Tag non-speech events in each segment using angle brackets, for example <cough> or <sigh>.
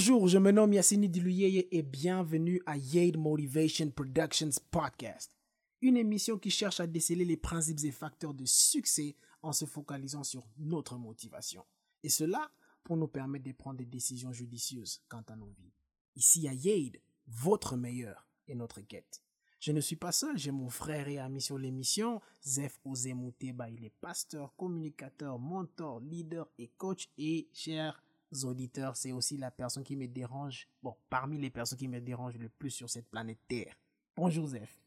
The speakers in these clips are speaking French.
Bonjour, je me nomme Yassini Diluyeye et bienvenue à Yade Motivation Productions Podcast, une émission qui cherche à déceler les principes et facteurs de succès en se focalisant sur notre motivation. Et cela pour nous permettre de prendre des décisions judicieuses quant à nos vies. Ici à Yade, votre meilleur est notre quête. Je ne suis pas seul, j'ai mon frère et ami sur l'émission, Zef Ozemuteba. Il est pasteur, communicateur, mentor, leader et coach. Et chers auditeurs, c'est aussi la personne qui me dérange, bon, parmi les personnes qui me dérangent le plus sur cette planète Terre. Bonjour Zef.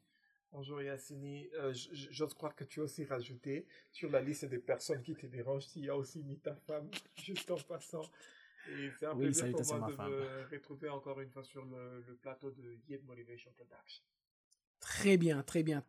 Bonjour Yassini, euh, j'ose croire que tu as aussi rajouté sur la liste des personnes qui te dérangent, il y a aussi mis ta femme, <laughs> juste en passant. Et c'est un plaisir pour moi de me retrouver encore une fois sur le, le plateau de Yet Motivation Production. Très bien, très bien.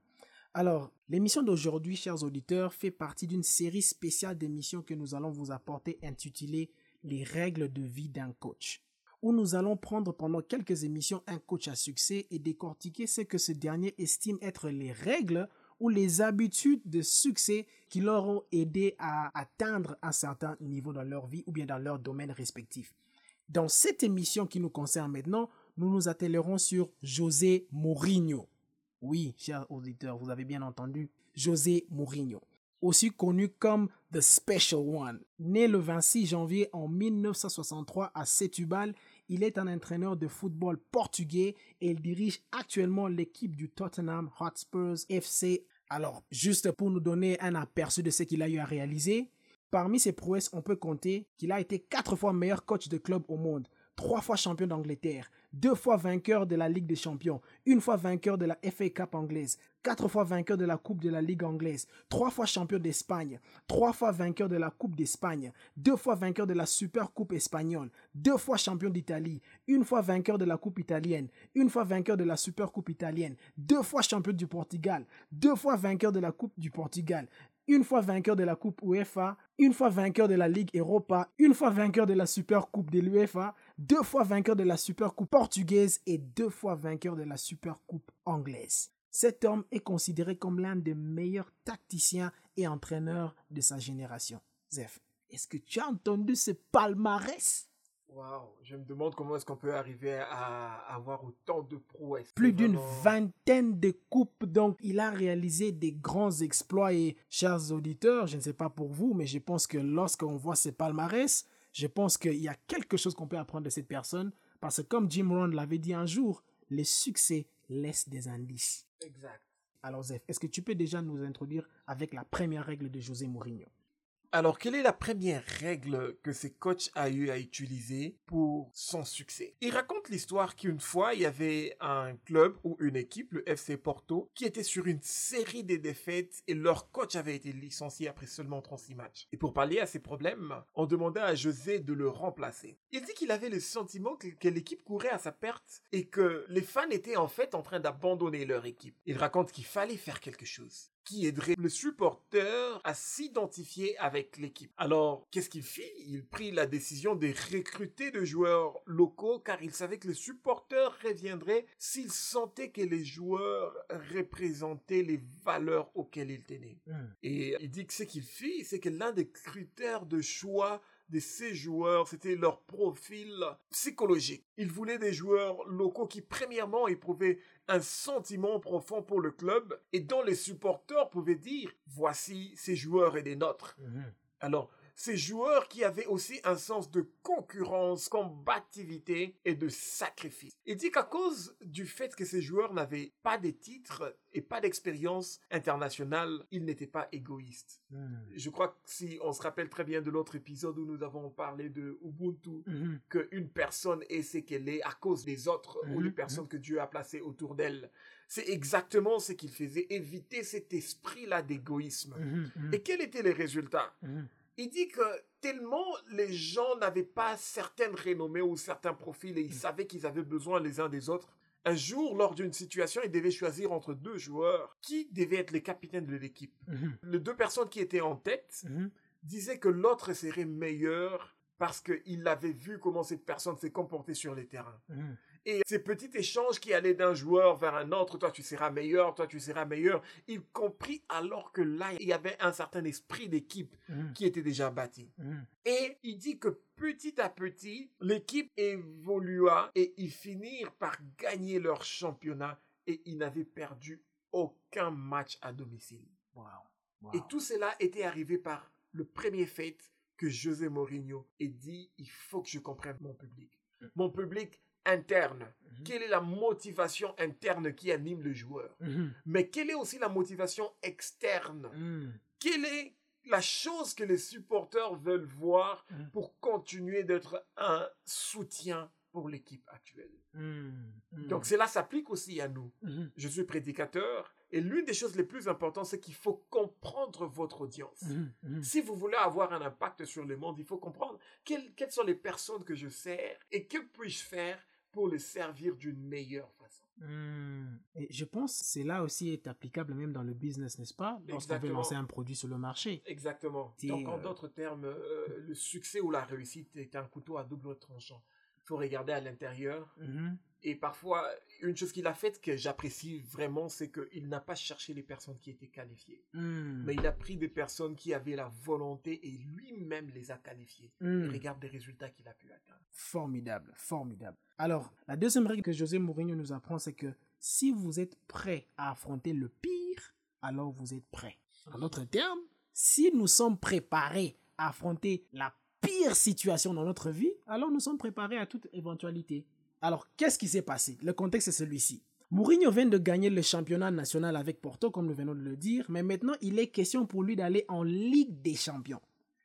Alors, l'émission d'aujourd'hui, chers auditeurs, fait partie d'une série spéciale d'émissions que nous allons vous apporter intitulée Les règles de vie d'un coach où nous allons prendre pendant quelques émissions un coach à succès et décortiquer ce que ce dernier estime être les règles ou les habitudes de succès qui leur ont aidé à atteindre un certain niveau dans leur vie ou bien dans leur domaine respectif. Dans cette émission qui nous concerne maintenant, nous nous attellerons sur José Mourinho. Oui, chers auditeurs, vous avez bien entendu, José Mourinho aussi connu comme The Special One. Né le 26 janvier en 1963 à Setúbal, il est un entraîneur de football portugais et il dirige actuellement l'équipe du Tottenham Hotspurs FC. Alors, juste pour nous donner un aperçu de ce qu'il a eu à réaliser, parmi ses prouesses, on peut compter qu'il a été quatre fois meilleur coach de club au monde, trois fois champion d'Angleterre, deux fois vainqueur de la Ligue des Champions, une fois vainqueur de la FA Cup anglaise, quatre fois vainqueur de la Coupe de la Ligue anglaise, trois fois champion d'Espagne, trois fois vainqueur de la Coupe d'Espagne, deux fois vainqueur de la Super Coupe espagnole, deux fois champion d'Italie, une fois vainqueur de la Coupe italienne, une fois vainqueur de la Super Coupe italienne, deux fois champion du Portugal, deux fois vainqueur de la Coupe du Portugal, une fois vainqueur de la Coupe UEFA, une fois vainqueur de la Ligue Europa, une fois vainqueur de la Super Coupe de l'UEFA, deux fois vainqueur de la Super Coupe portugaise et deux fois vainqueur de la Super Coupe anglaise. Cet homme est considéré comme l'un des meilleurs tacticiens et entraîneurs de sa génération. Zef, est-ce que tu as entendu ce palmarès? Waouh, je me demande comment est-ce qu'on peut arriver à avoir autant de prouesses. Plus d'une vingtaine de coupes, donc il a réalisé des grands exploits et chers auditeurs, je ne sais pas pour vous, mais je pense que lorsqu'on voit ces palmarès, je pense qu'il y a quelque chose qu'on peut apprendre de cette personne parce que comme Jim Rohn l'avait dit un jour, le succès laisse des indices. Exact. Alors Zef, est-ce que tu peux déjà nous introduire avec la première règle de José Mourinho? Alors, quelle est la première règle que ce coach a eu à utiliser pour son succès? Il raconte l'histoire qu'une fois, il y avait un club ou une équipe, le FC Porto, qui était sur une série de défaites et leur coach avait été licencié après seulement 36 matchs. Et pour pallier à ces problèmes, on demandait à José de le remplacer. Il dit qu'il avait le sentiment que l'équipe courait à sa perte et que les fans étaient en fait en train d'abandonner leur équipe. Il raconte qu'il fallait faire quelque chose qui aiderait le supporter à s'identifier avec l'équipe. Alors, qu'est-ce qu'il fit? Il prit la décision de recruter des joueurs locaux car il savait que le supporter reviendrait s'il sentait que les joueurs représentaient les valeurs auxquelles il tenait. Hmm. Et il dit que ce qu'il fit, c'est que l'un des critères de choix de ces joueurs, c'était leur profil psychologique. Il voulait des joueurs locaux qui, premièrement, éprouvaient un sentiment profond pour le club et dont les supporters pouvaient dire, voici ces joueurs et des nôtres. Mhm. Alors, ces joueurs qui avaient aussi un sens de concurrence, combativité et de sacrifice. Il dit qu'à cause du fait que ces joueurs n'avaient pas de titres et pas d'expérience internationale, ils n'étaient pas égoïstes. Hmm. Je crois que si on se rappelle très bien de l'autre épisode où nous avons parlé de Ubuntu, hmm. qu'une personne est ce qu'elle est à cause des autres ou les hmm. personnes que Dieu a placées autour d'elle. C'est exactement ce qu'il faisait, éviter cet esprit-là d'égoïsme. Et quels étaient les résultats? Il dit que tellement les gens n'avaient pas certaines renommées ou certains profils et ils mm. savaient qu'ils avaient besoin les uns des autres. Un jour, lors d'une situation, ils devaient choisir entre deux joueurs qui devaient être les capitaines de l'équipe. Mm-hmm. Les deux personnes qui étaient en tête mm-hmm. disaient que l'autre serait meilleur parce qu'il avait vu comment cette personne s'est comportée sur les terrains. Mm-hmm. Et ces petits échanges qui allaient d'un joueur vers un autre, toi tu seras meilleur, toi tu seras meilleur, y compris alors que là, il y avait un certain esprit d'équipe Mhm. qui était déjà bâti. Mhm. Et il dit que petit à petit, l'équipe évolua et ils finirent par gagner leur championnat et ils n'avaient perdu aucun match à domicile. Wow. Wow. Et tout cela était arrivé par le premier fait que José Mourinho ait dit il faut que je comprenne mon public. Mm. Mon public interne. Mhm. Quelle est la motivation interne qui anime le joueur? Mhm. Mais quelle est aussi la motivation externe? Mhm. Quelle est la chose que les supporters veulent voir pour continuer d'être un soutien pour l'équipe actuelle? Donc cela s'applique aussi à nous. Je suis prédicateur et l'une des choses les plus importantes, c'est qu'il faut comprendre votre audience. Si vous voulez avoir un impact sur le monde, il faut comprendre quelles, quelles sont les personnes que je sers et que puis-je faire pour les servir d'une meilleure façon. Hmm. Et je pense que cela aussi est applicable même dans le business, n'est-ce pas? Lorsqu'on veut lancer un produit sur le marché. Exactement. C'est, Donc, en euh, d'autres termes, euh, le succès ou la réussite est un couteau à double tranchant. Il faut regarder à l'intérieur. Mhm. Et parfois, une chose qu'il a faite que j'apprécie vraiment, c'est qu'il n'a pas cherché les personnes qui étaient qualifiées. Hmm. Mais il a pris des personnes qui avaient la volonté et lui-même les a qualifiées. Hmm. Regarde les résultats qu'il a pu atteindre. Formidable, formidable. Alors, la deuxième règle que José Mourinho nous apprend, c'est que si vous êtes prêt à affronter le pire, alors vous êtes prêt. En d'autres termes, si nous sommes préparés à affronter la pire situation dans notre vie, alors nous sommes préparés à toute éventualité. Alors, qu'est-ce qui s'est passé? Le contexte est celui-ci. Mourinho vient de gagner le championnat national avec Porto, comme nous venons de le dire, mais maintenant il est question pour lui d'aller en Ligue des Champions.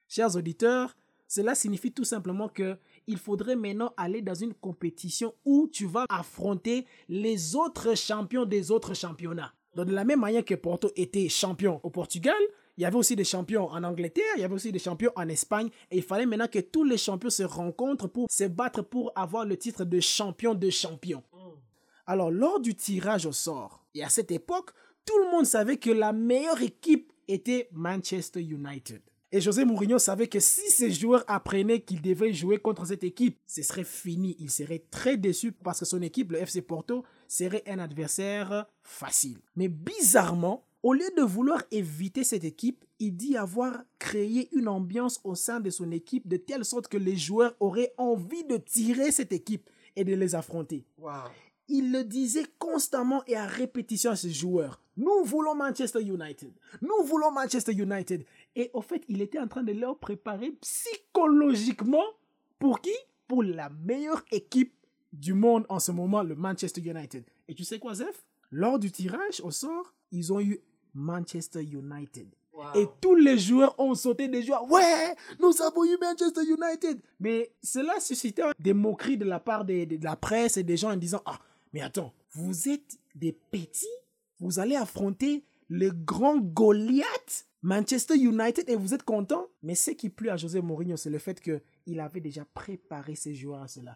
Chers auditeurs, cela signifie tout simplement que il faudrait maintenant aller dans une compétition où tu vas affronter les autres champions des autres championnats. Donc de la même manière que Porto était champion au Portugal, il y avait aussi des champions en Angleterre, il y avait aussi des champions en Espagne, et il fallait maintenant que tous les champions se rencontrent pour se battre pour avoir le titre de champion de champion. Alors, lors du tirage au sort, et à cette époque, tout le monde savait que la meilleure équipe était Manchester United. Et José Mourinho savait que si ses joueurs apprenaient qu'ils devaient jouer contre cette équipe, ce serait fini. Il serait très déçu parce que son équipe, le FC Porto, serait un adversaire facile. Mais bizarrement, au lieu de vouloir éviter cette équipe, il dit avoir créé une ambiance au sein de son équipe de telle sorte que les joueurs auraient envie de tirer cette équipe et de les affronter il le disait constamment et à répétition à ses joueurs. Nous voulons Manchester United. Nous voulons Manchester United. Et au fait, il était en train de leur préparer psychologiquement pour qui? Pour la meilleure équipe du monde en ce moment, le Manchester United. Et tu sais quoi, Zef? Lors du tirage au sort, ils ont eu Manchester United. Et tous les joueurs ont sauté des joie. Ouais, nous avons eu Manchester United. Mais cela suscitait des moqueries de la part des- de, la presse et des gens en disant Ah, mais attends, vous êtes des petits? Vous allez affronter le grand Goliath Manchester United et vous êtes content Mais ce qui plut à José Mourinho, c'est le fait qu'il avait déjà préparé ses joueurs à cela.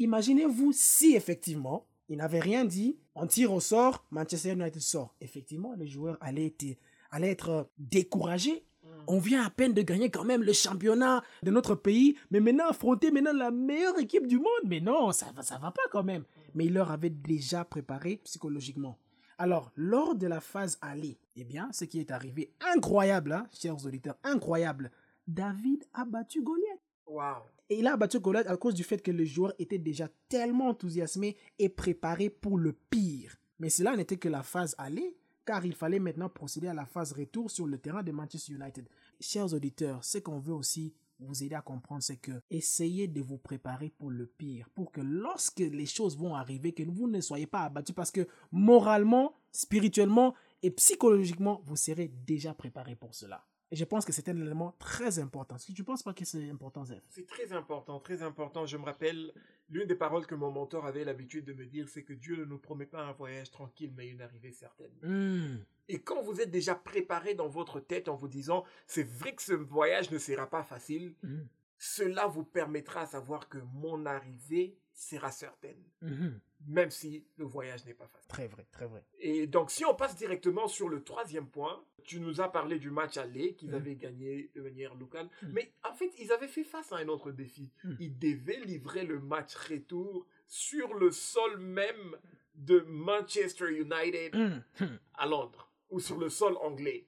Imaginez-vous si effectivement, il n'avait rien dit, on tire au sort, Manchester United sort. Effectivement, les joueurs allaient être, allaient être découragés. On vient à peine de gagner quand même le championnat de notre pays, mais maintenant affronter maintenant la meilleure équipe du monde, mais non, ça va, ça va pas quand même. Mais il leur avait déjà préparé psychologiquement. Alors, lors de la phase aller, eh bien, ce qui est arrivé, incroyable, hein, chers auditeurs, incroyable, David a battu Goliath. Waouh. Et il a battu Goliath à cause du fait que les joueurs étaient déjà tellement enthousiasmés et préparés pour le pire. Mais cela n'était que la phase aller, car il fallait maintenant procéder à la phase retour sur le terrain de Manchester United. Chers auditeurs, ce qu'on veut aussi vous aider à comprendre, c'est que essayez de vous préparer pour le pire, pour que lorsque les choses vont arriver, que vous ne soyez pas abattus, parce que moralement, spirituellement et psychologiquement, vous serez déjà préparé pour cela. Et je pense que c'est un élément très important. Est-ce que tu ne penses pas que c'est important, Zef C'est très important, très important. Je me rappelle, l'une des paroles que mon mentor avait l'habitude de me dire, c'est que Dieu ne nous promet pas un voyage tranquille, mais une arrivée certaine. Hmm. Et quand vous êtes déjà préparé dans votre tête en vous disant, c'est vrai que ce voyage ne sera pas facile, Mhm. cela vous permettra à savoir que mon arrivée sera certaine, Mhm. Même si le voyage n'est pas facile. Très vrai, très vrai. Et donc, si on passe directement sur le troisième point, tu nous as parlé du match aller qu'ils Mhm. avaient gagné de manière locale. Mhm. Mais en fait, ils avaient fait face à un autre défi. Mhm. Ils devaient livrer le match retour sur le sol même de Manchester United à Londres ou sur le sol anglais.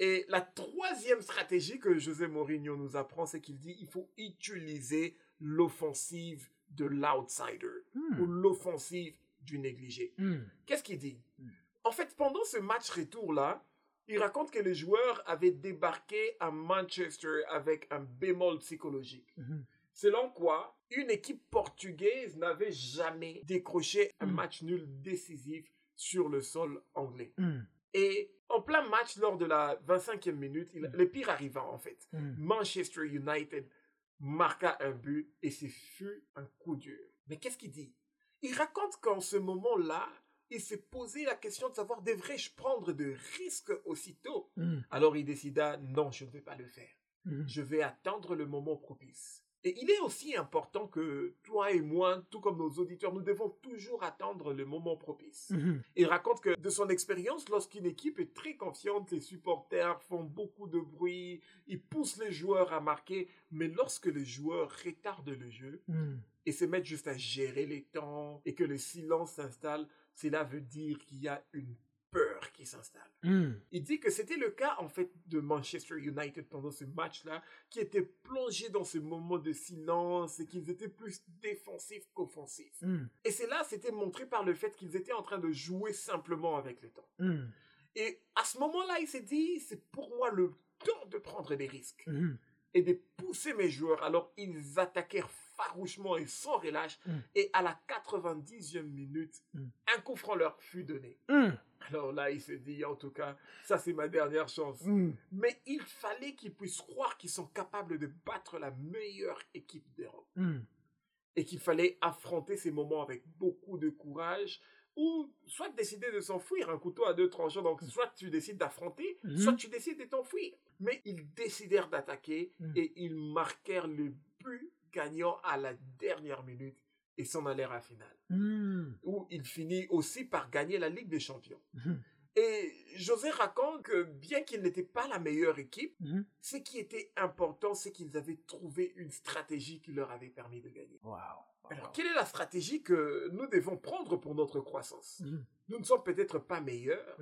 Et la troisième stratégie que José Mourinho nous apprend, c'est qu'il dit il faut utiliser l'offensive de l'outsider Hmm. ou l'offensive du négligé. Hum, Qu'est-ce qu'il dit? Hmm. En fait, pendant ce match retour-là, il raconte que les joueurs avaient débarqué à Manchester avec un bémol psychologique. Selon quoi, une équipe portugaise n'avait jamais décroché un Hmm. match nul décisif sur le sol anglais. Et en plein match, lors de la 25e minute, il- le pire arrivant en fait. Manchester United marqua un but et ce fut un coup dur. Mais qu'est-ce qu'il dit? Il raconte qu'en ce moment-là, il s'est posé la question de savoir devrais-je prendre de risques aussitôt? Hum, Alors il décida non, je ne vais pas le faire. hum. Je vais attendre le moment propice. Et il est aussi important que toi et moi, tout comme nos auditeurs, nous devons toujours attendre le moment propice. Mhm. Il raconte que de son expérience, lorsqu'une équipe est très confiante, les supporters font beaucoup de bruit, ils poussent les joueurs à marquer, mais lorsque les joueurs retardent le jeu Hum. et se mettent juste à gérer les temps et que le silence s'installe, cela veut dire qu'il y a une peur qui s'installe. Hum. Il dit que c'était le cas en fait de Manchester United pendant ce match-là, qui était plongé dans ce moment de silence et qu'ils étaient plus défensifs qu'offensifs. Hum. Et c'est là, c'était montré par le fait qu'ils étaient en train de jouer simplement avec le temps. Hum. Et à ce moment-là, il s'est dit, c'est pour moi le temps de prendre des risques et de pousser mes joueurs. Alors ils attaquèrent farouchement et sans relâche. Et à la 90e minute, un coup franc leur fut donné. Alors là, il s'est dit, en tout cas, ça c'est ma dernière chance. Hum. Mais il fallait qu'ils puissent croire qu'ils sont capables de battre la meilleure équipe d'Europe. Hum. Et qu'il fallait affronter ces moments avec beaucoup de courage. Ou soit décider de s'enfuir, un couteau à deux tranchants. Donc, soit tu décides d'affronter, Mhm. soit tu décides de t'enfuir. Mais ils décidèrent d'attaquer et ils marquèrent le but gagnant à la dernière minute et s'en allèrent à la finale. Hum. Où il finit aussi par gagner la Ligue des Champions. Hum. Et José raconte que bien qu'ils n'étaient pas la meilleure équipe, Hum. ce qui était important, c'est qu'ils avaient trouvé une stratégie qui leur avait permis de gagner. Wow. Alors, quelle est la stratégie que nous devons prendre pour notre croissance? Nous ne sommes peut-être pas meilleurs,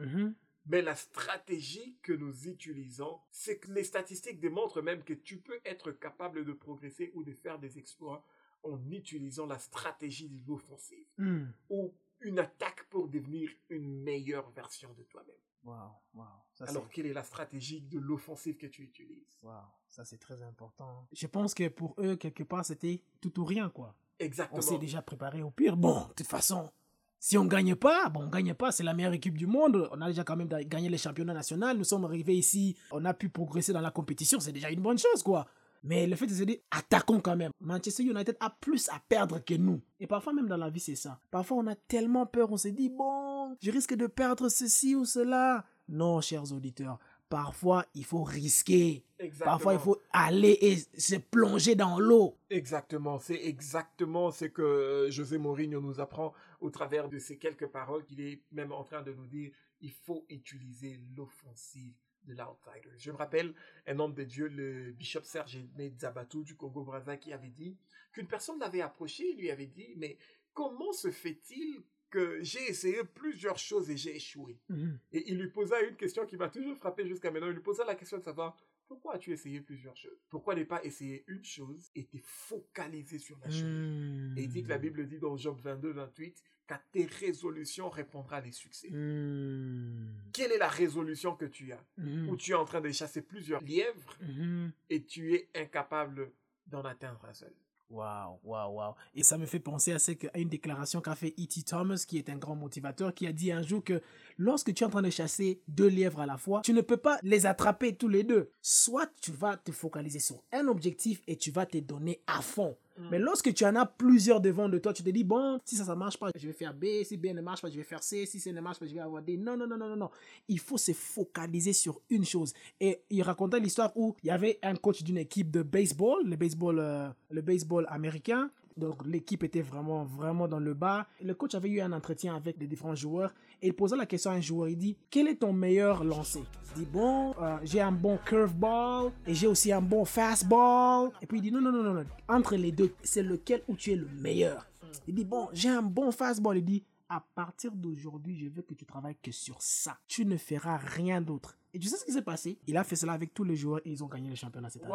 mais la stratégie que nous utilisons, c'est que les statistiques démontrent même que tu peux être capable de progresser ou de faire des exploits en utilisant la stratégie de l'offensive Hum. ou une attaque pour devenir une meilleure version de toi-même. Wow. Wow. Ça, c'est- Alors, quelle est la stratégie de l'offensive que tu utilises? Wow, ça c'est très important. Je pense que pour eux, quelque part, c'était tout ou rien, quoi. On Exactement. s'est déjà préparé au pire. Bon, de toute façon, si on gagne pas, bon, on gagne pas, c'est la meilleure équipe du monde. On a déjà quand même gagné les championnats nationaux. Nous sommes arrivés ici, on a pu progresser dans la compétition, c'est déjà une bonne chose, quoi. Mais le fait de se dire, attaquons quand même. Manchester United a plus à perdre que nous. Et parfois, même dans la vie, c'est ça. Parfois, on a tellement peur, on se dit, bon, je risque de perdre ceci ou cela. Non, chers auditeurs, parfois, il faut risquer. Exactement. Parfois, il faut aller et se plonger dans l'eau. Exactement, c'est exactement ce que euh, José Mourinho nous apprend au travers de ces quelques paroles qu'il est même en train de nous dire. Il faut utiliser l'offensive de l'outsider. Je me rappelle un homme de Dieu, le bishop Serge Zabatou du Congo-Brazza, qui avait dit qu'une personne l'avait approché et lui avait dit, mais comment se fait-il que j'ai essayé plusieurs choses et j'ai échoué? Mhm. Et il lui posa une question qui m'a toujours frappé jusqu'à maintenant. Il lui posa la question de savoir pourquoi as-tu essayé plusieurs choses Pourquoi ne pas essayer une chose et te focaliser sur la chose? Mhm. Et il dit que la Bible dit dans Job 22, 28 qu'à tes résolutions répondra les succès. Mhm. Quelle est la résolution que tu as? Mhm. Où tu es en train de chasser plusieurs lièvres Mhm. et tu es incapable d'en atteindre un seul. Waouh, waouh, waouh. Et ça me fait penser à, ce une déclaration qu'a fait E.T. Thomas, qui est un grand motivateur, qui a dit un jour que lorsque tu es en train de chasser deux lièvres à la fois, tu ne peux pas les attraper tous les deux. Soit tu vas te focaliser sur un objectif et tu vas te donner à fond. Mais lorsque tu en as plusieurs devant de toi, tu te dis, bon, si ça, ça marche pas, je vais faire B. Si B ne marche pas, je vais faire C. Si C ne marche pas, je vais avoir D. Non, non, non, non, non, non. Il faut se focaliser sur une chose. Et il racontait l'histoire où il y avait un coach d'une équipe de baseball, le baseball, euh, le baseball américain. Donc l'équipe était vraiment, vraiment dans le bas. Le coach avait eu un entretien avec les différents joueurs et il posait la question à un joueur. Il dit, quel est ton meilleur lancer? Il dit, bon, euh, j'ai un bon curveball et j'ai aussi un bon fastball. Et puis il dit, non, non, non, non, non. Entre les deux, c'est lequel où tu es le meilleur? Il dit, bon, j'ai un bon fastball. Il dit, à partir d'aujourd'hui, je veux que tu travailles que sur ça. Tu ne feras rien d'autre. Et tu sais ce qui s'est passé? Il a fait cela avec tous les joueurs et ils ont gagné le championnat cette année.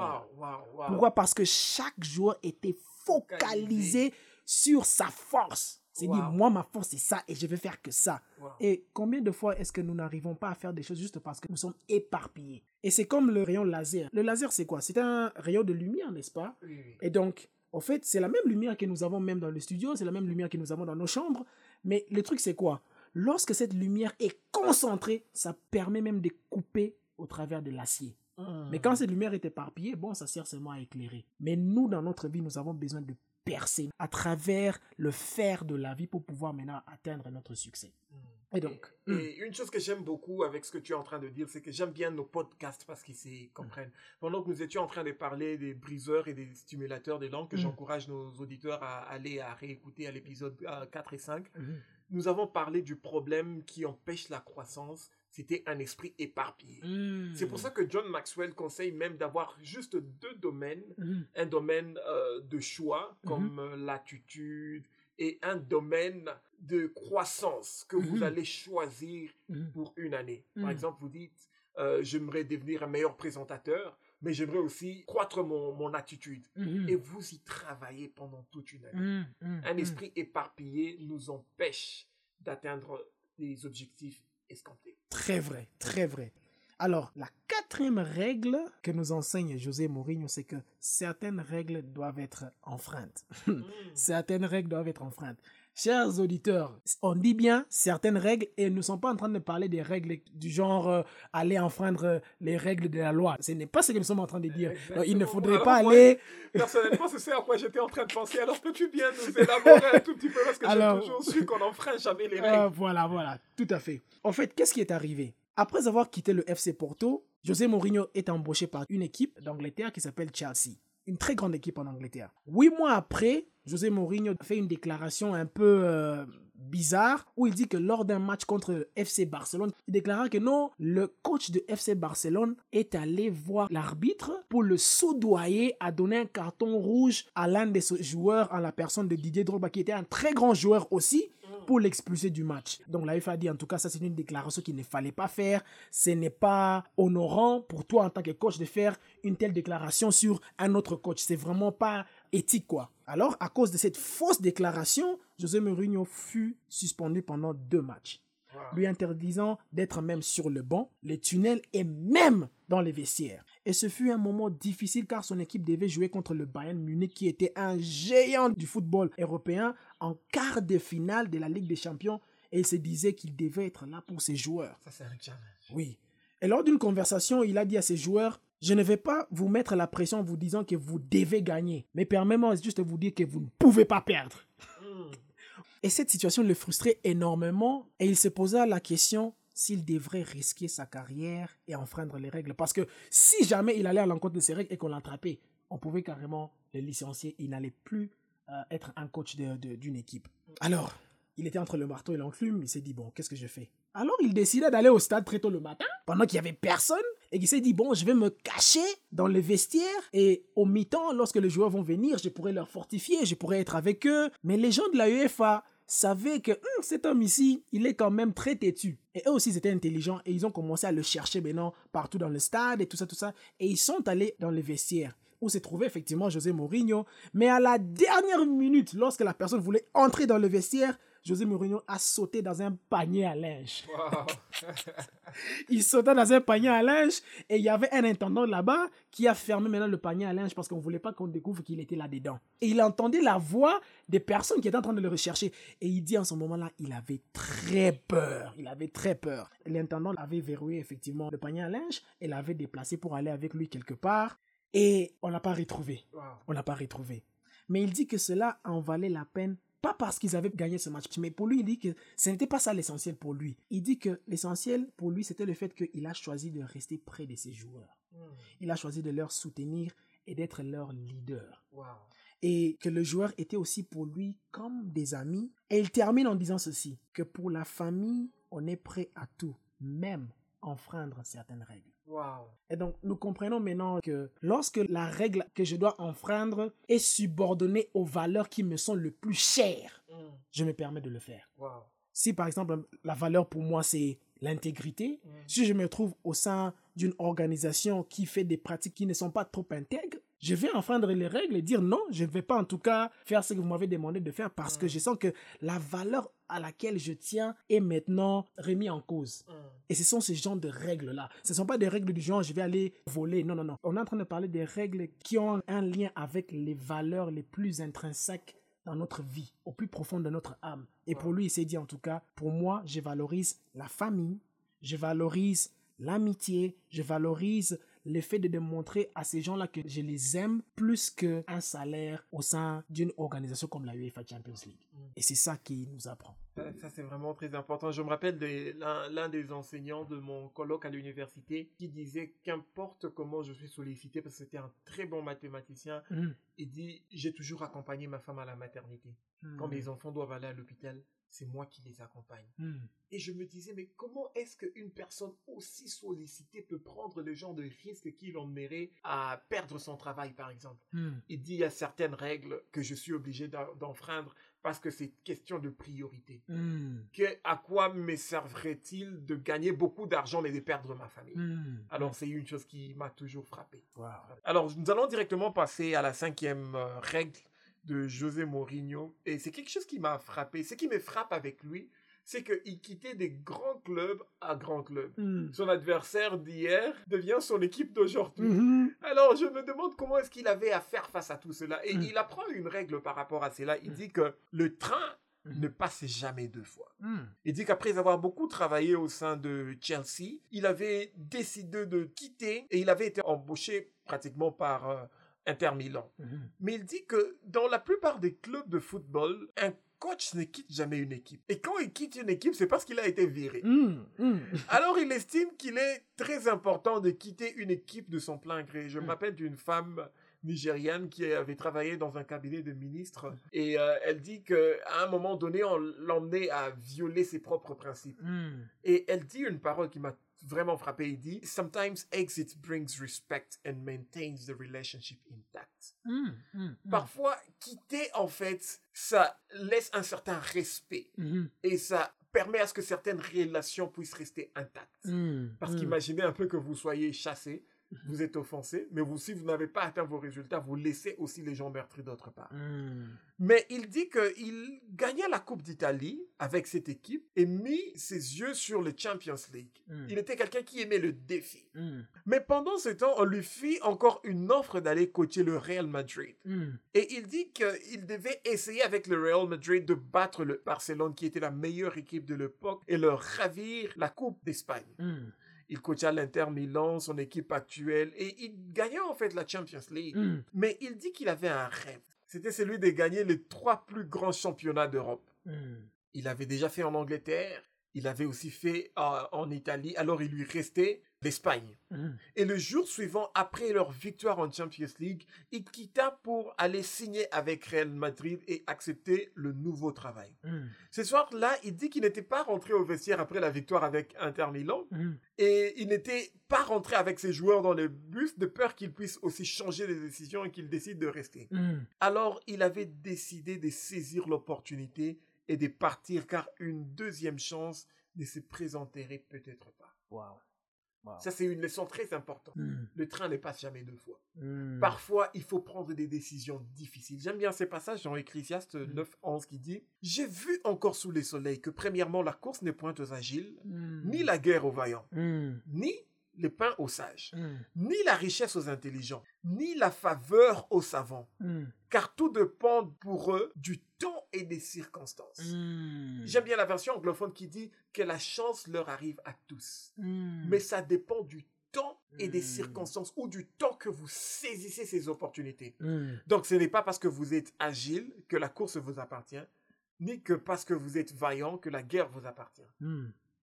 Pourquoi? Parce que chaque joueur était focalisé sur sa force. C'est dit, Wow. moi, ma force, c'est ça et je vais faire que ça. Wow. Et combien de fois est-ce que nous n'arrivons pas à faire des choses juste parce que nous sommes éparpillés? Et c'est comme le rayon laser. Le laser, c'est quoi? C'est un rayon de lumière, n'est-ce pas? Oui, oui. Et donc, en fait, c'est la même lumière que nous avons même dans le studio, c'est la même lumière que nous avons dans nos chambres. Mais le truc, c'est quoi? Lorsque cette lumière est concentrée, ça permet même de couper au travers de l'acier. Mais quand cette lumière est éparpillée, bon, ça sert seulement à éclairer. Mais nous, dans notre vie, nous avons besoin de percer à travers le fer de la vie pour pouvoir maintenant atteindre notre succès. Et donc, Et, hmm. et une chose que j'aime beaucoup avec ce que tu es en train de dire, c'est que j'aime bien nos podcasts parce qu'ils s'y comprennent. Pendant que nous étions en train de parler des briseurs et des stimulateurs des langues, que Mm. j'encourage nos auditeurs à aller à réécouter à l'épisode euh, 4 et 5, Mhm. nous avons parlé du problème qui empêche la croissance. C'était un esprit éparpillé. Hmm. C'est pour ça que John Maxwell conseille même d'avoir juste deux domaines Mhm. un domaine euh, de choix comme euh, l'attitude et un domaine de croissance que vous allez choisir pour une année. Par exemple, vous dites, euh, j'aimerais devenir un meilleur présentateur, mais j'aimerais aussi croître mon, mon attitude. Et vous y travaillez pendant toute une année. Un esprit éparpillé nous empêche d'atteindre les objectifs Très vrai, très vrai. Alors, la quatrième règle que nous enseigne José Mourinho, c'est que certaines règles doivent être enfreintes. <laughs> Mm. certaines règles doivent être enfreintes. Chers auditeurs, on dit bien certaines règles et nous ne sommes pas en train de parler des règles du genre euh, aller enfreindre euh, les règles de la loi. Ce n'est pas ce que nous sommes en train de dire. Donc, il ne faudrait Alors, pas moi, aller... <laughs> Personnellement, c'est ce à quoi j'étais en train de penser. Alors, peux-tu bien nous élaborer un tout petit peu Parce que j'ai toujours su qu'on enfreint jamais les <laughs> Ah, règles. voilà, voilà, tout à fait. En fait, qu'est-ce qui est arrivé? Après avoir quitté le FC Porto, José Mourinho est embauché par une équipe d'Angleterre qui s'appelle Chelsea. Une très grande équipe en Angleterre. Huit mois après, José Mourinho fait une déclaration un peu euh, bizarre où il dit que lors d'un match contre FC Barcelone, il déclara que non, le coach de FC Barcelone est allé voir l'arbitre pour le soudoyer à donner un carton rouge à l'un de ses joueurs en la personne de Didier Drogba qui était un très grand joueur aussi pour l'expulser du match. Donc la FA dit en tout cas ça c'est une déclaration qu'il ne fallait pas faire. Ce n'est pas honorant pour toi en tant que coach de faire une telle déclaration sur un autre coach. C'est vraiment pas éthique. Alors à cause de cette fausse déclaration, José Mourinho fut suspendu pendant deux matchs. Lui interdisant d'être même sur le banc, les tunnels et même dans les vestiaires. Et ce fut un moment difficile car son équipe devait jouer contre le Bayern Munich qui était un géant du football européen en quart de finale de la Ligue des Champions et il se disait qu'il devait être là pour ses joueurs. Ça, c'est un challenge. Oui. Et lors d'une conversation, il a dit à ses joueurs, je ne vais pas vous mettre la pression en vous disant que vous devez gagner, mais permettez-moi juste de vous dire que vous ne pouvez pas perdre. Et cette situation le frustrait énormément et il se posa la question s'il devrait risquer sa carrière et enfreindre les règles. Parce que si jamais il allait à l'encontre de ces règles et qu'on l'attrapait, on pouvait carrément le licencier. Il n'allait plus euh, être un coach d'une équipe. Alors, il était entre le marteau et l'enclume. Il s'est dit, bon, qu'est-ce que je fais? Alors, il décida d'aller au stade très tôt le matin, pendant qu'il n'y avait personne. Et il s'est dit, bon, je vais me cacher dans le vestiaire. Et au mi-temps, lorsque les joueurs vont venir, je pourrai leur fortifier, je pourrai être avec eux. Mais les gens de la UEFA savaient que Hum, cet homme ici, il est quand même très têtu. Et eux aussi, ils étaient intelligents et ils ont commencé à le chercher maintenant partout dans le stade et tout ça, tout ça. Et ils sont allés dans le vestiaire où se trouvait effectivement José Mourinho. Mais à la dernière minute, lorsque la personne voulait entrer dans le vestiaire, José Mourinho a sauté dans un panier à linge. Wow. <laughs> Il sautait dans un panier à linge et il y avait un intendant là-bas qui a fermé maintenant le panier à linge parce qu'on ne voulait pas qu'on découvre qu'il était là-dedans. Et il entendait la voix des personnes qui étaient en train de le rechercher. Et il dit en ce moment-là, il avait très peur. Il avait très peur. L'intendant avait verrouillé effectivement le panier à linge et l'avait déplacé pour aller avec lui quelque part. Et on l'a pas retrouvé. Wow. On l'a pas retrouvé. Mais il dit que cela en valait la peine, pas parce qu'ils avaient gagné ce match, mais pour lui, il dit que ce n'était pas ça l'essentiel pour lui. Il dit que l'essentiel pour lui, c'était le fait qu'il a choisi de rester près de ses joueurs. Mm. Il a choisi de leur soutenir et d'être leur leader. Wow. Et que le joueur était aussi pour lui comme des amis. Et il termine en disant ceci, que pour la famille, on est prêt à tout, même enfreindre certaines règles. Wow. Et donc, nous comprenons maintenant que lorsque la règle que je dois enfreindre est subordonnée aux valeurs qui me sont le plus chères, je me permets de le faire. Wow. Si par exemple la valeur pour moi c'est l'intégrité, Mm. si je me trouve au sein d'une organisation qui fait des pratiques qui ne sont pas trop intègres, je vais enfreindre les règles et dire non, je ne vais pas en tout cas faire ce que vous m'avez demandé de faire parce que Mm. je sens que la valeur à laquelle je tiens est maintenant remise en cause. Mm. Et ce sont ces genres de règles-là. Ce ne sont pas des règles du genre je vais aller voler. Non, non, non. On est en train de parler des règles qui ont un lien avec les valeurs les plus intrinsèques dans notre vie, au plus profond de notre âme. Et pour lui, il s'est dit en tout cas, pour moi, je valorise la famille, je valorise l'amitié, je valorise le fait de démontrer à ces gens-là que je les aime plus qu'un salaire au sein d'une organisation comme la UEFA Champions League. Mm. Et c'est ça qui nous apprend. Ça, ça, c'est vraiment très important. Je me rappelle de l'un des enseignants de mon colloque à l'université qui disait qu'importe comment je suis sollicité, parce que c'était un très bon mathématicien, Mhm. il dit j'ai toujours accompagné ma femme à la maternité. Quand Mhm. mes enfants doivent aller à l'hôpital, c'est moi qui les accompagne. Mhm. Et je me disais, mais comment est-ce qu'une personne aussi sollicitée peut prendre le genre de risque qui l'emmènerait à perdre son travail, par exemple? Il dit, il y a certaines règles que je suis obligé d'en- d'enfreindre parce que c'est question de priorité. Mhm. Que, à quoi me servirait-il de gagner beaucoup d'argent mais de perdre ma famille? Mhm. Alors, c'est une chose qui m'a toujours frappé. Wow. Alors, nous allons directement passer à la cinquième euh, règle de José Mourinho. Et c'est quelque chose qui m'a frappé. Ce qui me frappe avec lui, c'est qu'il quittait des grands clubs à grands clubs. Mhm. Son adversaire d'hier devient son équipe d'aujourd'hui. Mhm. Alors, je me demande comment est-ce qu'il avait à faire face à tout cela. Et Mm. il apprend une règle par rapport à cela. Il dit que le train ne passe jamais deux fois. Il dit qu'après avoir beaucoup travaillé au sein de Chelsea, il avait décidé de quitter et il avait été embauché pratiquement par euh, Inter Milan. Mais il dit que dans la plupart des clubs de football, un coach ne quitte jamais une équipe. Et quand il quitte une équipe, c'est parce qu'il a été viré. Mhm. Mhm. Alors il estime qu'il est très important de quitter une équipe de son plein gré. Je me Mm. rappelle d'une femme nigériane qui avait travaillé dans un cabinet de ministres et euh, elle dit qu'à un moment donné, on l'emmenait à violer ses propres principes. Et elle dit une parole qui m'a vraiment frappé. Il dit Sometimes exit brings respect and maintains the relationship intact. Mhm. Mhm. Parfois, quitter, en fait, ça laisse un certain respect Mhm. et ça permet à ce que certaines relations puissent rester intactes. Parce qu'imaginez un peu que vous soyez chassé, vous êtes offensé, mais vous, si vous n'avez pas atteint vos résultats, vous laissez aussi les gens meurtris d'autre part. Mhm. Mais il dit qu'il gagna la Coupe d'Italie avec cette équipe et mit ses yeux sur le Champions League. Mm. Il était quelqu'un qui aimait le défi. Mhm. Mais pendant ce temps, on lui fit encore une offre d'aller coacher le Real Madrid. Et il dit qu'il devait essayer avec le Real Madrid de battre le Barcelone, qui était la meilleure équipe de l'époque, et leur ravir la Coupe d'Espagne. Il coacha l'Inter Milan, son équipe actuelle, et il gagna en fait la Champions League. Mhm. Mais il dit qu'il avait un rêve. C'était celui de gagner les trois plus grands championnats d'Europe. Mhm. Il avait déjà fait en Angleterre, il avait aussi fait euh, en Italie, alors il lui restait l'Espagne. Mhm. Et le jour suivant, après leur victoire en Champions League, il quitta pour aller signer avec Real Madrid et accepter le nouveau travail. Mhm. Ce soir-là, il dit qu'il n'était pas rentré au vestiaire après la victoire avec Inter Milan Mhm. et il n'était pas rentré avec ses joueurs dans le bus de peur qu'ils puissent aussi changer les décisions et qu'ils décident de rester. Alors, il avait décidé de saisir l'opportunité et de partir car une deuxième chance ne se présenterait peut-être pas. Wow. Wow. Ça, c'est une leçon très importante. Mhm. Le train ne passe jamais deux fois. Mhm. Parfois, il faut prendre des décisions difficiles. J'aime bien ces passages dans Ecclésiaste Mm. 9, 11 qui dit « J'ai vu encore sous les soleils que premièrement la course n'est point aux agiles, Mhm. ni la guerre aux vaillants, ni le pain aux sages, Mhm. ni la richesse aux intelligents, ni la faveur aux savants, Mhm. car tout dépend pour eux du temps et des circonstances. Mhm. J'aime bien la version anglophone qui dit que la chance leur arrive à tous. Mais ça dépend du temps et des circonstances ou du temps que vous saisissez ces opportunités. Donc ce n'est pas parce que vous êtes agile que la course vous appartient, ni que parce que vous êtes vaillant que la guerre vous appartient.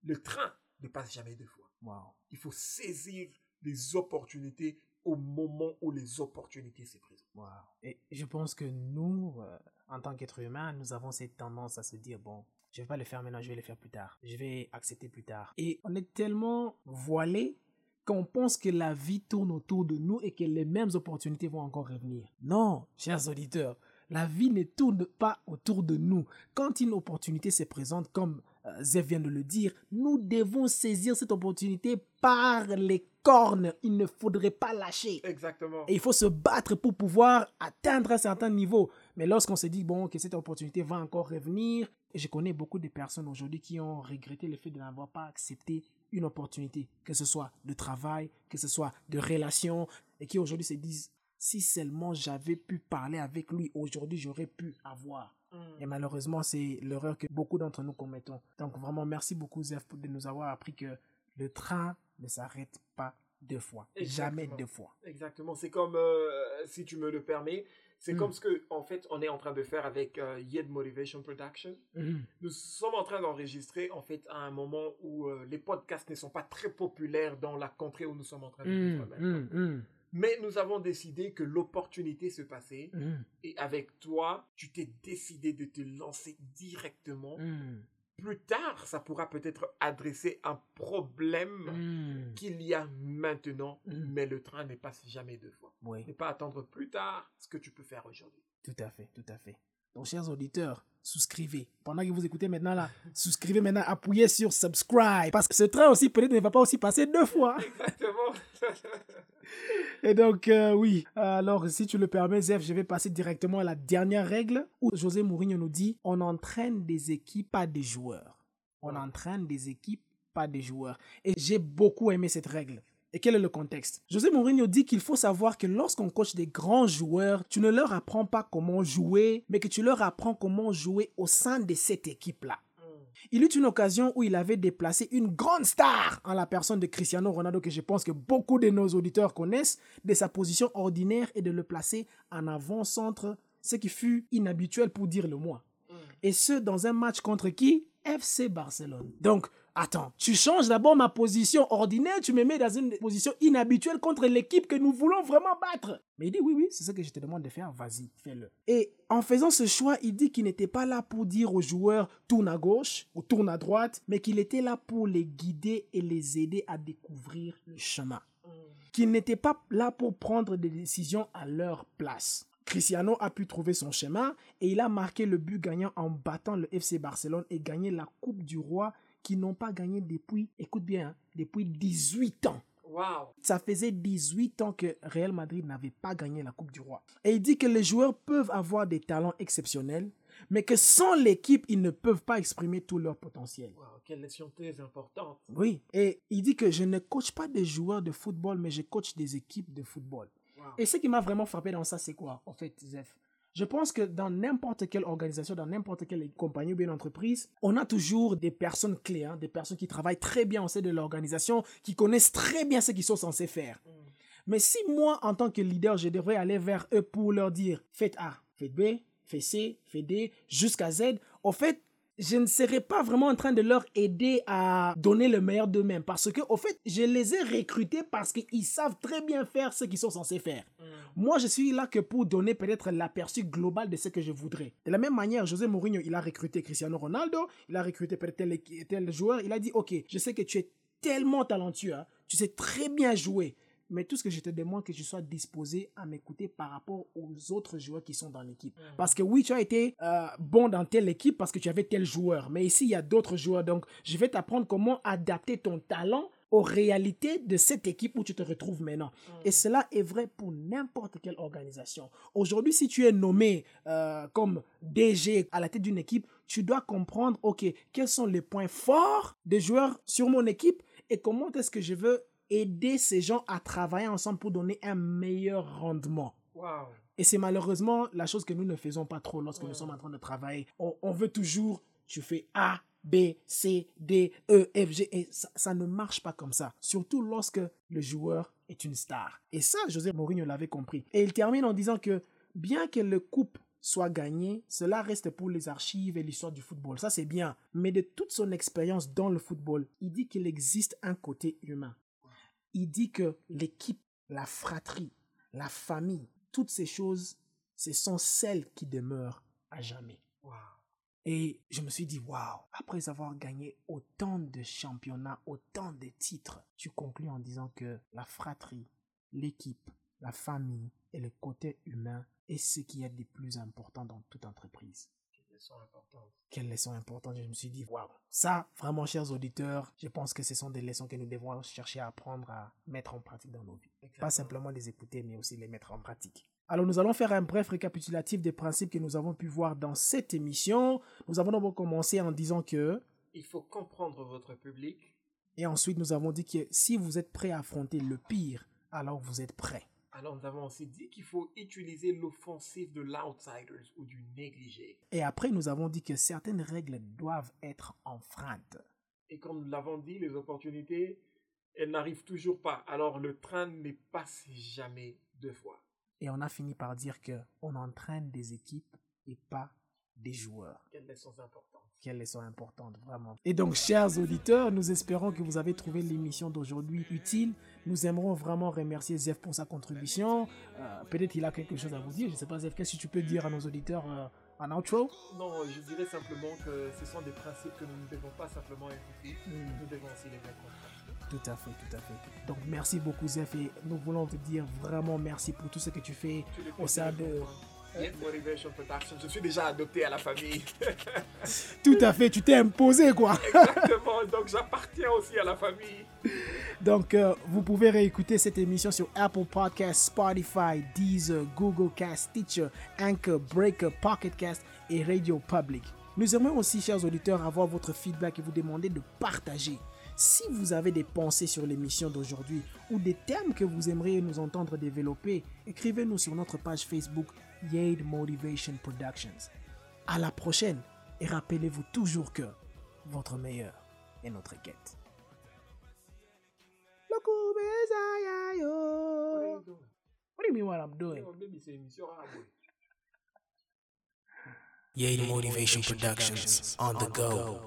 Le train ne passe jamais deux fois. Wow. Il faut saisir les opportunités au moment où les opportunités se présentent. Wow. Et je pense que nous, euh, en tant qu'êtres humains, nous avons cette tendance à se dire, bon, je vais pas le faire maintenant, je vais le faire plus tard. Je vais accepter plus tard. Et on est tellement voilé qu'on pense que la vie tourne autour de nous et que les mêmes opportunités vont encore revenir. Non, chers auditeurs, La vie ne tourne pas autour de nous. Quand une opportunité se présente, comme euh, Zef vient de le dire, nous devons saisir cette opportunité par les cornes. Il ne faudrait pas lâcher. Exactement. Et il faut se battre pour pouvoir atteindre un certain niveau. Mais lorsqu'on se dit, bon, que cette opportunité va encore revenir, et je connais beaucoup de personnes aujourd'hui qui ont regretté le fait de n'avoir pas accepté une opportunité, que ce soit de travail, que ce soit de relation, et qui aujourd'hui se disent, si seulement j'avais pu parler avec lui aujourd'hui, j'aurais pu avoir. Mm. Et malheureusement, c'est l'erreur que beaucoup d'entre nous commettons. Donc vraiment, merci beaucoup, Zef, de nous avoir appris que le train ne s'arrête pas deux fois. Jamais deux fois. Exactement. C'est comme, euh, si tu me le permets, c'est Mm. comme ce que, en fait, on est en train de faire avec euh, Yed Motivation Production. Mhm. Nous sommes en train d'enregistrer, en fait, à un moment où euh, les podcasts ne sont pas très populaires dans la contrée où nous sommes en train de vivre maintenant. Mhm. Mais nous avons décidé que l'opportunité se passait. Mhm. Et avec toi, tu t'es décidé de te lancer directement. Mhm. Plus tard, ça pourra peut-être adresser un problème Mhm. qu'il y a maintenant. Mm. Mais le train ne passe jamais deux fois. Oui. Ne pas attendre plus tard ce que tu peux faire aujourd'hui. Tout à fait, tout à fait. Donc, chers auditeurs, souscrivez. Pendant que vous écoutez maintenant là, <laughs> souscrivez maintenant, appuyez sur subscribe. Parce que ce train aussi, peut-être, ne va pas aussi passer deux fois. <laughs> Exactement. <laughs> Et donc, euh, oui. Alors, si tu le permets, Zef, je vais passer directement à la dernière règle où José Mourinho nous dit on entraîne des équipes, pas des joueurs. On entraîne des équipes, pas des joueurs. Et j'ai beaucoup aimé cette règle. Et quel est le contexte? José Mourinho dit qu'il faut savoir que lorsqu'on coach des grands joueurs, tu ne leur apprends pas comment jouer, mais que tu leur apprends comment jouer au sein de cette équipe-là. Il eut une occasion où il avait déplacé une grande star en la personne de Cristiano Ronaldo que je pense que beaucoup de nos auditeurs connaissent de sa position ordinaire et de le placer en avant-centre, ce qui fut inhabituel pour dire le moins. Et ce, dans un match contre qui? FC Barcelone. Donc, attends, tu changes d'abord ma position ordinaire, tu me mets dans une position inhabituelle contre l'équipe que nous voulons vraiment battre. Mais il dit oui, oui, c'est ce que je te demande de faire, vas-y, fais-le. Et en faisant ce choix, il dit qu'il n'était pas là pour dire aux joueurs tourne à gauche ou tourne à droite, mais qu'il était là pour les guider et les aider à découvrir le chemin. Qu'il n'était pas là pour prendre des décisions à leur place. Cristiano a pu trouver son chemin et il a marqué le but gagnant en battant le FC Barcelone et gagné la Coupe du Roi qui n'ont pas gagné depuis, écoute bien, hein, depuis 18 ans. Waouh. Ça faisait 18 ans que Real Madrid n'avait pas gagné la Coupe du Roi. Et il dit que les joueurs peuvent avoir des talents exceptionnels, mais que sans l'équipe, ils ne peuvent pas exprimer tout leur potentiel. Waouh, quelle leçon très importante. Oui, et il dit que je ne coach pas des joueurs de football, mais je coach des équipes de football. Et ce qui m'a vraiment frappé dans ça, c'est quoi, en fait, Zef? Je pense que dans n'importe quelle organisation, dans n'importe quelle compagnie ou bien entreprise, on a toujours des personnes clés, hein, des personnes qui travaillent très bien au sein de l'organisation, qui connaissent très bien ce qu'ils sont censés faire. Mm. Mais si moi, en tant que leader, je devrais aller vers eux pour leur dire faites A, faites B, faites C, faites D, jusqu'à Z, au fait, je ne serais pas vraiment en train de leur aider à donner le meilleur d'eux-mêmes. Parce que, au fait, je les ai recrutés parce qu'ils savent très bien faire ce qu'ils sont censés faire. Mm. Moi, je suis là que pour donner peut-être l'aperçu global de ce que je voudrais. De la même manière, José Mourinho, il a recruté Cristiano Ronaldo, il a recruté peut-être tel, tel joueur, il a dit, OK, je sais que tu es tellement talentueux, hein, tu sais très bien jouer, mais tout ce que je te demande, que tu sois disposé à m'écouter par rapport aux autres joueurs qui sont dans l'équipe. Mm. Parce que oui, tu as été euh, bon dans telle équipe parce que tu avais tel joueur, mais ici, il y a d'autres joueurs. Donc, je vais t'apprendre comment adapter ton talent aux réalités de cette équipe où tu te retrouves maintenant. Et cela est vrai pour n'importe quelle organisation. Aujourd'hui, si tu es nommé euh, comme DG à la tête d'une équipe, tu dois comprendre, OK, quels sont les points forts des joueurs sur mon équipe et comment est-ce que je veux aider ces gens à travailler ensemble pour donner un meilleur rendement. Et c'est malheureusement la chose que nous ne faisons pas trop lorsque nous sommes en train de travailler. On, on veut toujours, tu fais A, B, C, D, E, F, G. Et ça, ça ne marche pas comme ça. Surtout lorsque le joueur est une star. Et ça, José Mourinho l'avait compris. Et il termine en disant que bien que le coupe soit gagné, cela reste pour les archives et l'histoire du football. Ça, c'est bien. Mais de toute son expérience dans le football, il dit qu'il existe un côté humain. Il dit que l'équipe, la fratrie, la famille, toutes ces choses, ce sont celles qui demeurent à jamais. Et je me suis dit, waouh, après avoir gagné autant de championnats, autant de titres, tu conclus en disant que la fratrie, l'équipe, la famille et le côté humain est ce qui est le plus important dans toute entreprise. Quelle leçon importante. Quelles leçons importantes, je me suis dit, waouh, ça, vraiment, chers auditeurs, je pense que ce sont des leçons que nous devons chercher à apprendre à mettre en pratique dans nos vies. Pas simplement les écouter, mais aussi les mettre en pratique. Alors, nous allons faire un bref récapitulatif des principes que nous avons pu voir dans cette émission. Nous avons d'abord commencé en disant que, Il faut comprendre votre public. et ensuite nous avons dit que si vous êtes prêt à affronter le pire, alors vous êtes prêt. Alors nous avons aussi dit qu'il faut utiliser l'offensive de l'outsiders ou du négligé. Et après, nous avons dit que certaines règles doivent être enfreintes. Et comme nous l'avons dit, les opportunités, elles n'arrivent toujours pas. Alors le train ne passe jamais deux fois. Et on a fini par dire que on entraîne des équipes et pas des joueurs. Quelles leçons importantes. Quelles leçons importantes, vraiment. Et donc, chers auditeurs, nous espérons que vous avez trouvé l'émission d'aujourd'hui utile. Nous aimerons vraiment remercier Zef pour sa contribution. Euh, Peut-être il a quelque chose à vous dire. Je ne sais pas, Zef, qu'est-ce que tu peux dire à nos auditeurs euh, en outro? Non, je dirais simplement que ce sont des principes que nous ne devons pas simplement écouter, Hmm. nous devons aussi les mettre. Tout à fait, tout à fait. Donc, merci beaucoup, Zef. Et nous voulons te dire vraiment merci pour tout ce que tu fais Tu au sein de... Yes, Motivation Production. Je suis déjà adopté à la famille. <laughs> Tout à fait, tu t'es imposé, quoi. <laughs> Exactement, donc j'appartiens aussi à la famille. Donc, euh, vous pouvez réécouter cette émission sur Apple Podcasts, Spotify, Deezer, Google Cast, Stitcher, Anchor, Breaker, Pocket Cast et Radio Public. Nous aimerions aussi, chers auditeurs, avoir votre feedback et vous demander de partager. Si vous avez des pensées sur l'émission d'aujourd'hui ou des thèmes que vous aimeriez nous entendre développer, écrivez-nous sur notre page Facebook Yade Motivation Productions. À la prochaine et rappelez-vous toujours que votre meilleur est notre quête. What do you mean what I'm doing? Oh. Yay Motivation Productions on the go.